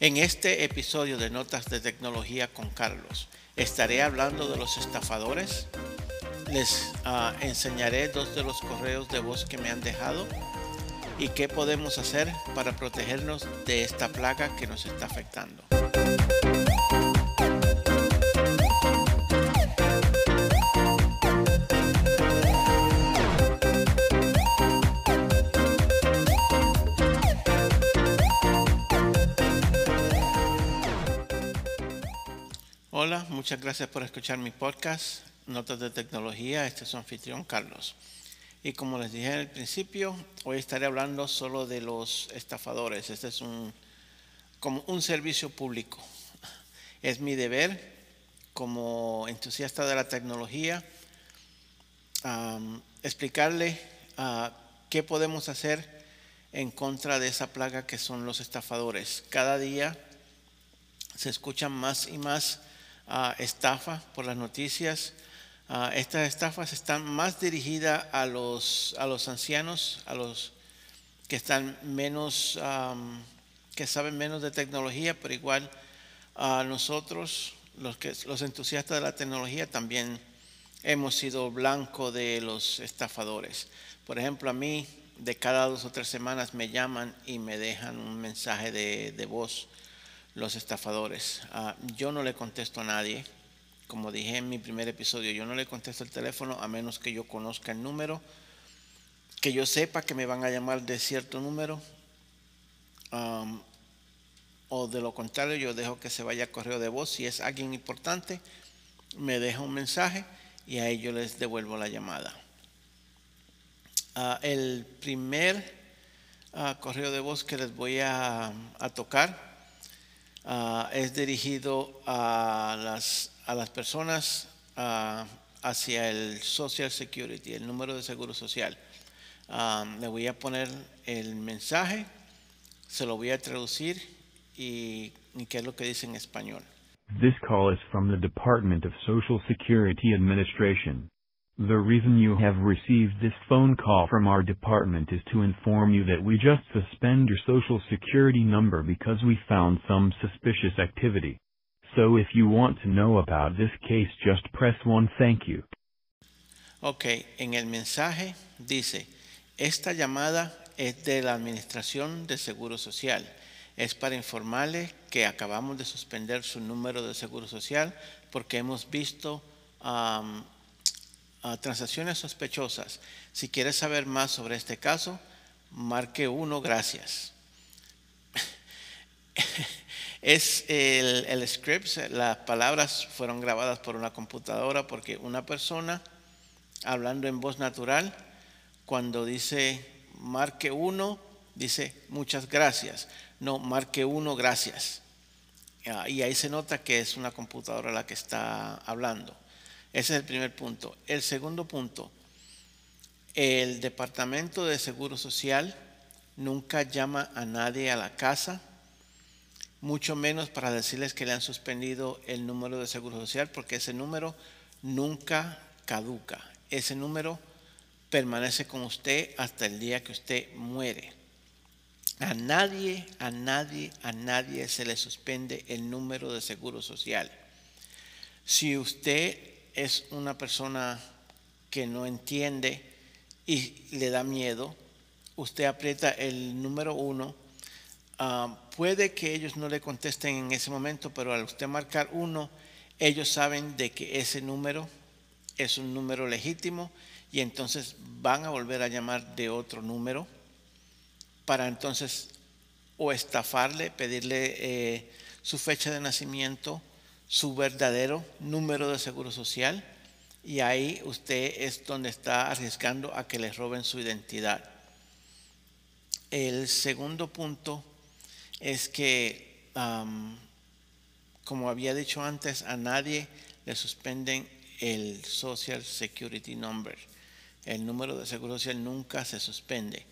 En este episodio de Notas de Tecnología con Carlos, estaré hablando de los estafadores. Les ah, enseñaré dos de los correos de voz que me han dejado y qué podemos hacer para protegernos de esta plaga que nos está afectando. Hola, muchas gracias por escuchar mi podcast, Notas de Tecnología. Este es su anfitrión Carlos. Y como les dije el principio, hoy estaré hablando solo de los estafadores. Este es un, como un servicio público. Es mi deber como entusiasta de la tecnología explicarle uh, qué podemos hacer en contra de esa plaga que son los estafadores. Cada día se escuchan más y más estafa por las noticias. estas estafas están más dirigidas a los, a los ancianos, a los que están menos, que saben menos de tecnología, pero igual a nosotros, los, que, los entusiastas de la tecnología, también hemos sido blanco de los estafadores. Por ejemplo, a mí de cada dos o tres semanas me llaman y me dejan un mensaje de, de voz los estafadores. Ah, yo no le contesto a nadie, como dije en mi primer episodio, yo no le contesto el teléfono a menos que yo conozca el número, que yo sepa que me van a llamar de cierto número, o de lo contrario yo dejo que se vaya correo de voz. Si es alguien importante, me deja un mensaje y a ellos les devuelvo la llamada. Ah, el primer ah, correo de voz que les voy a tocar Ah, es dirigido a las, a las personas ah, hacia el Social Security, el número de seguro social. Ah, le voy a poner el mensaje, se lo voy a traducir y, y qué es lo que dice en español. This call is from the Department of Social Security Administration. The reason you have received this phone call from our department is to inform you that we just suspend your social security number because we found some suspicious activity. So if you want to know about this case, just press 1. Thank you. Ok, en el mensaje dice, esta llamada es de la Administración de Seguro Social. Es para informarle que acabamos de suspender su número de Seguro Social porque hemos visto um, transacciones sospechosas. Si quieres saber más sobre este caso, marque uno, gracias. es el, el script, las palabras fueron grabadas por una computadora porque una persona hablando en voz natural, cuando dice marque uno, dice muchas gracias. No, marque uno, gracias. Ah, y ahí se nota que es una computadora la que está hablando. Ese es el primer punto. El segundo punto, el Departamento de Seguro Social nunca llama a nadie a la casa, mucho menos para decirles que le han suspendido el número de Seguro Social, porque ese número nunca caduca. Ese número permanece con usted hasta el día que usted muere. A nadie, a nadie, a nadie se le suspende el número de Seguro Social. Si usted es una persona que no entiende y le da miedo, usted aprieta el número uno. Ah, puede que ellos no le contesten en ese momento, pero al usted marcar uno, ellos saben de que ese número es un número legítimo y entonces van a volver a llamar de otro número para entonces o estafarle, pedirle eh, su fecha de nacimiento su verdadero número de seguro social y ahí usted es donde está arriesgando a que le roben su identidad. El segundo punto es que, como había dicho antes, a nadie le suspenden el Social Security Number. El número de seguro social nunca se suspende.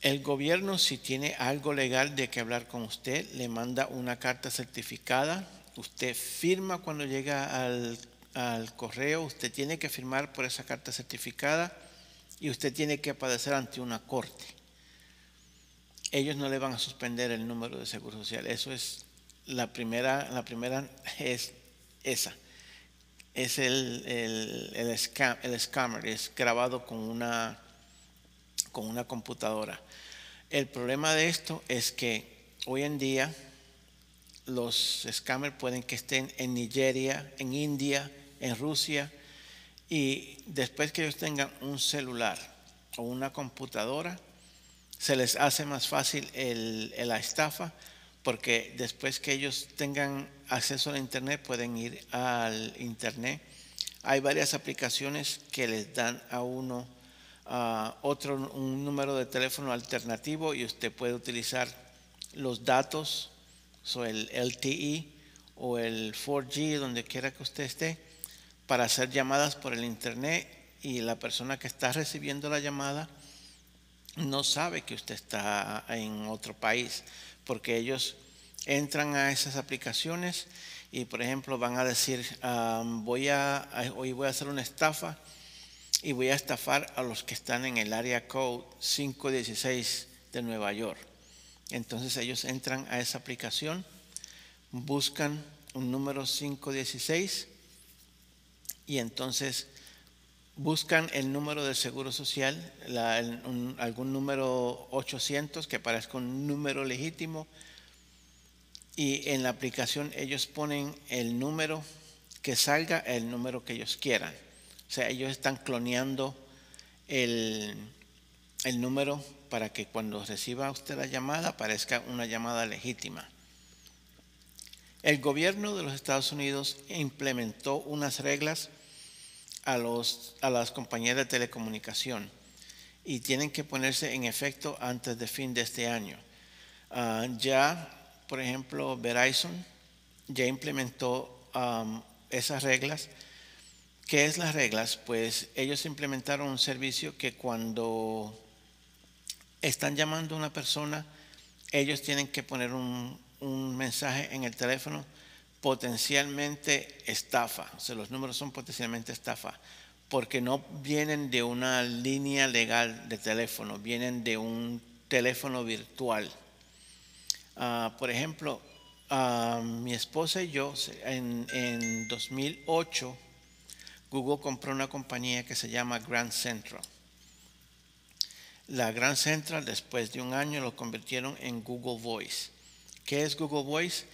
El gobierno, si tiene algo legal de que hablar con usted, le manda una carta certificada usted firma cuando llega al, correo, usted tiene que firmar por esa carta certificada y usted tiene que aparecer ante una corte. ellos no le van a suspender el número de seguro social. Eso es la primera, la primera es esa. Es el, el, el, scammer, es grabado con una, con una computadora. El problema de esto es que hoy en día los scammers pueden que estén en Nigeria, en India, en Rusia, y después que ellos tengan un celular o una computadora, se les hace más fácil la estafa porque después que ellos tengan acceso a Internet pueden ir al Internet. Hay varias aplicaciones que les dan a uno otro un número de teléfono alternativo y usted puede utilizar los datos, o el LTE o el 4G, donde quiera que usted esté, para hacer llamadas por el Internet y la persona que está recibiendo la llamada no sabe que usted está en otro país, porque ellos entran a esas aplicaciones y, por ejemplo, van a decir, voy a, hoy voy a hacer una estafa y voy a estafar a los que están en el área code 516 de Nueva York. Entonces ellos entran a esa aplicación, buscan un número 516 y entonces buscan el número del Seguro Social, algún número 800 que parezca un número legítimo, y en la aplicación ellos ponen el número que salga, el número que ellos quieran. O sea, ellos están cloneando el, el número para que cuando reciba usted la llamada parezca una llamada legítima. El gobierno de los Estados Unidos implementó unas reglas a, los, a las compañías de telecomunicación y tienen que ponerse en efecto antes de fin de este año. Ah, ya, por ejemplo, Verizon ya implementó esas reglas. ¿Qué es las reglas? Pues ellos implementaron un servicio que cuando están llamando a una persona, ellos tienen que poner un, mensaje en el teléfono potencialmente estafa, o sea, los números son potencialmente estafa, porque no vienen de una línea legal de teléfono, vienen de un teléfono virtual. Ah, por ejemplo, ah, mi esposa y yo, en, en 2008, Google compró una compañía que se llama Grand Central. La Grand Central, después de un año, lo convirtieron en Google Voice. ¿Qué es Google Voice?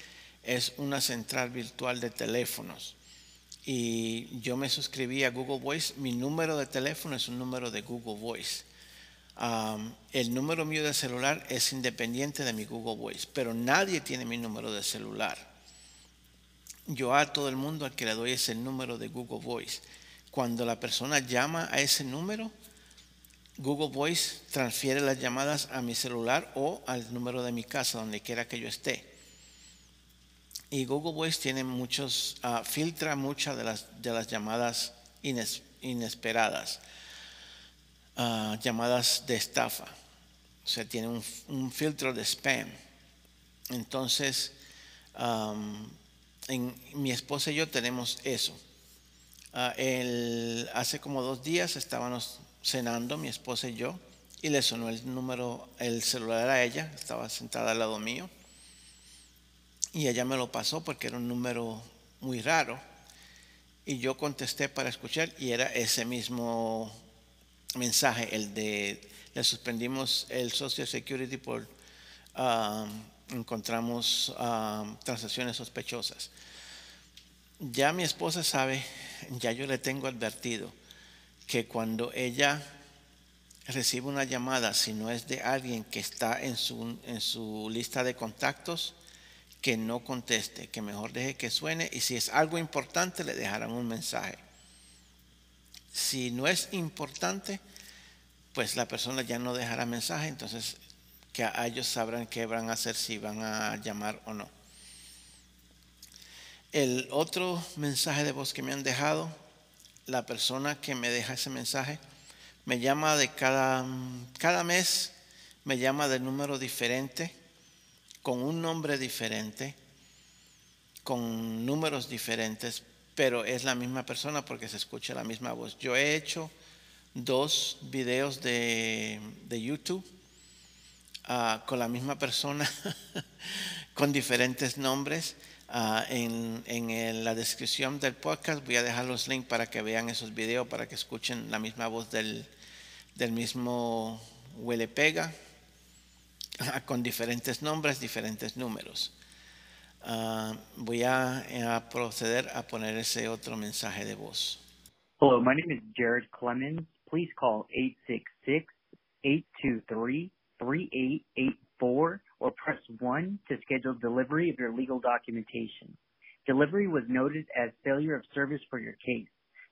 es una central virtual de teléfonos. Y yo me suscribí a Google Voice. Mi número de teléfono es un número de Google Voice. el número mío de celular es independiente de mi Google Voice, pero nadie tiene mi número de celular. Yo a todo el mundo al que le doy es el número de Google Voice. Cuando la persona llama a ese número, Google Voice transfiere las llamadas a mi celular o al número de mi casa, donde quiera que yo esté. Y Google Voice tiene muchos, ah, filtra muchas de las, de las llamadas inesperadas, ah, llamadas de estafa. O sea, tiene un, filtro de spam. Entonces, en, mi esposa y yo tenemos eso. Ah, hace como dos días estábamos cenando, mi esposa y yo, y le sonó el número, el celular a ella, estaba sentada al lado mío y ella me lo pasó porque era un número muy raro. Y yo contesté para escuchar y era ese mismo mensaje, el de le suspendimos el Social Security por um, encontramos um, transacciones sospechosas. Ya mi esposa sabe, ya yo le tengo advertido que cuando ella recibe una llamada, si no es de alguien que está en su, en su lista de contactos, que no conteste, que mejor deje que suene y si es algo importante le dejarán un mensaje. Si no es importante, pues la persona ya no dejará mensaje, entonces que a ellos sabrán qué van a hacer si van a llamar o no. El otro mensaje de voz que me han dejado, la persona que me deja ese mensaje me llama de cada, cada mes, me llama de número diferente con un nombre diferente, con números diferentes, pero es la misma persona porque se escucha la misma voz. Yo he hecho dos videos de, YouTube ah, con la misma persona, con diferentes nombres. Ah, en, en, la descripción del podcast voy a dejar los links para que vean esos videos, para que escuchen la misma voz del, del mismo huele pega, con diferentes nombres, diferentes números. Uh, voy a, a, proceder a poner ese otro mensaje de voz. Hello, my name is Jared Clemens. Please call 866-823-3884 or press 1 to schedule delivery of your legal documentation. Delivery was noted as failure of service for your case.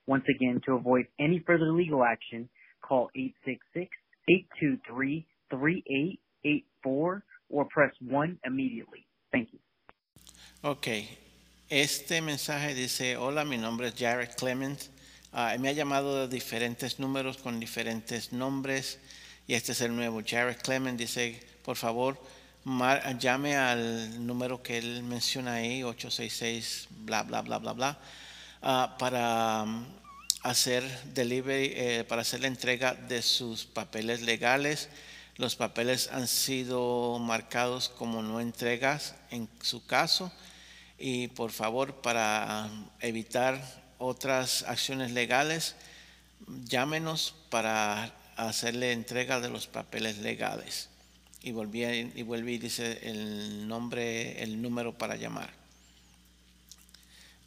Once again, to avoid any further legal action, call 866-823-3884 or press 1 immediately. Thank you. Ok, este mensaje dice, hola, mi nombre es Jared Clemens. Uh, me ha llamado de diferentes números con diferentes nombres y este es el nuevo. Jared Clemens dice, por favor, llame al número que él menciona ahí, 866, bla, bla, bla, bla, bla, uh, para um, hacer delivery, eh, para hacer la entrega de sus papeles legales. Los papeles han sido marcados como no entregas en su caso y por favor para evitar otras acciones legales, llámenos para hacerle entrega de los papeles legales. Y volví y vuelve y dice el nombre, el número para llamar.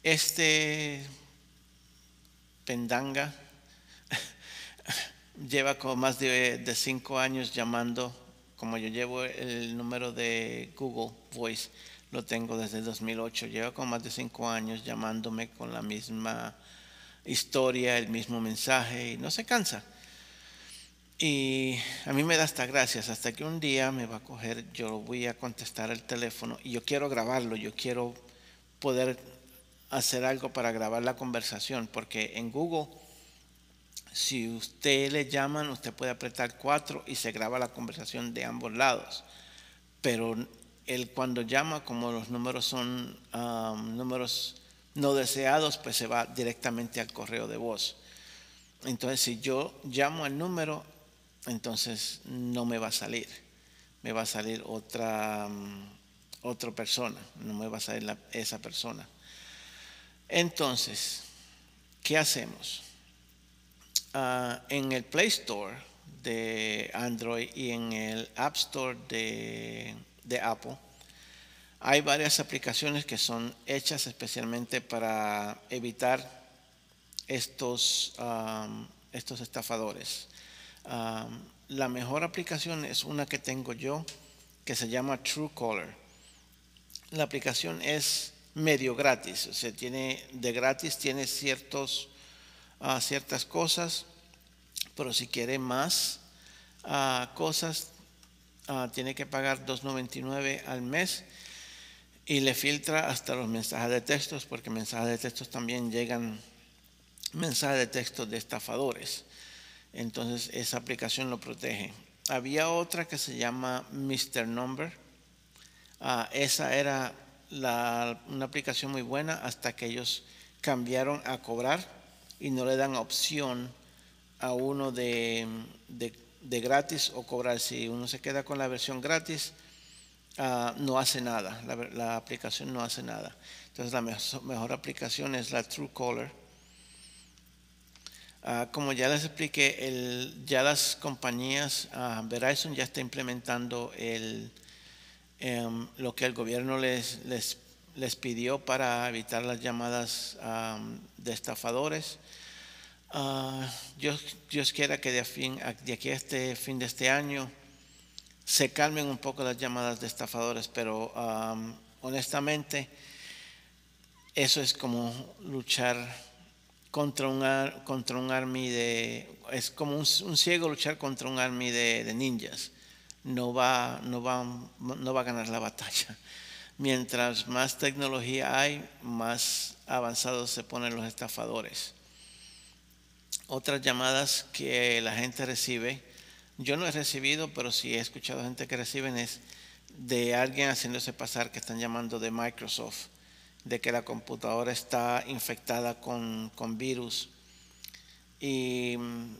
Este pendanga lleva como más de, de, cinco años llamando, como yo llevo el número de Google Voice lo tengo desde 2008. Lleva con más de cinco años llamándome con la misma historia, el mismo mensaje y no se cansa. Y a mí me da hasta gracias, hasta que un día me va a coger, yo voy a contestar el teléfono y yo quiero grabarlo, yo quiero poder hacer algo para grabar la conversación, porque en Google, si usted le llaman, usted puede apretar cuatro y se graba la conversación de ambos lados. Pero él cuando llama, como los números son números no deseados, pues se va directamente al correo de voz. Entonces, si yo llamo al número, entonces no me va a salir. Me va a salir otra, otra persona, no me va a salir esa persona. Entonces, ¿qué hacemos? Ah, en el Play Store de Android y en el App Store de de Apple, hay varias aplicaciones que son hechas especialmente para evitar estos, estos estafadores. La mejor aplicación es una que tengo yo que se llama Truecaller. La aplicación es medio gratis, o sea, tiene de gratis, tiene ciertos, ah, ciertas cosas, pero si quiere más ah, cosas, Ah, tiene que pagar 2.99 al mes y le filtra hasta los mensajes de textos, porque mensajes de textos también llegan mensajes de texto de estafadores. Entonces esa aplicación lo protege. Había otra que se llama Mr. Number. Ah, esa era una aplicación muy buena hasta que ellos cambiaron a cobrar y no le dan opción a uno de, de gratis o cobrar. Si uno se queda con la versión gratis, ah, no hace nada, la, aplicación no hace nada. Entonces la mejor, aplicación es la Truecaller. Uh, como ya les expliqué, el, ya las compañías, uh, Verizon ya está implementando el, em, lo que el gobierno les, les, les, pidió para evitar las llamadas de estafadores. Uh, Dios, Dios, quiera que de, aquí a este fin de este año se calmen un poco las llamadas de estafadores, pero honestamente eso es como luchar contra un, contra un army de... Es como un, ciego luchar contra un army de, de, ninjas. No va, no, va, no va a ganar la batalla. Mientras más tecnología hay, más avanzados se ponen los estafadores otras llamadas que la gente recibe, yo no he recibido, pero sí he escuchado gente que reciben es de alguien haciéndose pasar que están llamando de Microsoft, de que la computadora está infectada con, con virus y mm,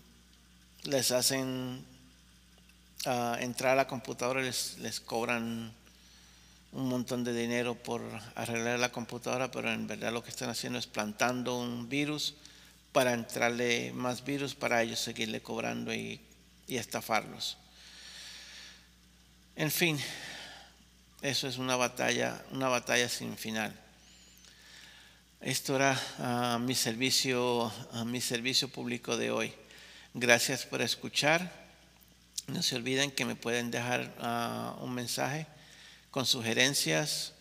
les hacen ah, entrar a la computadora les, les cobran un montón de dinero por arreglar la computadora, pero en verdad lo que están haciendo es plantando un virus para entrarle más virus para ellos seguirle cobrando y, y estafarlos. En fin, eso es una batalla, una batalla sin final. Esto era ah, mi servicio, ah, mi servicio público de hoy. Gracias por escuchar. No se olviden que me pueden dejar ah, un mensaje con sugerencias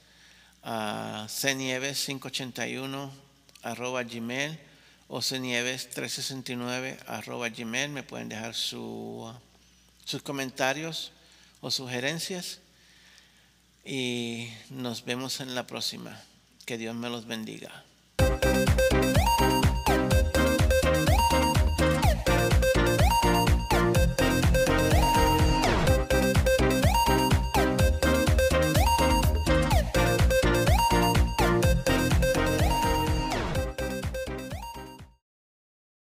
a cnieves581 arroba gmail o cnieves369 arroba gmail. Me pueden dejar su, sus comentarios o sugerencias y nos vemos en la próxima. Que Dios me los bendiga. Bye.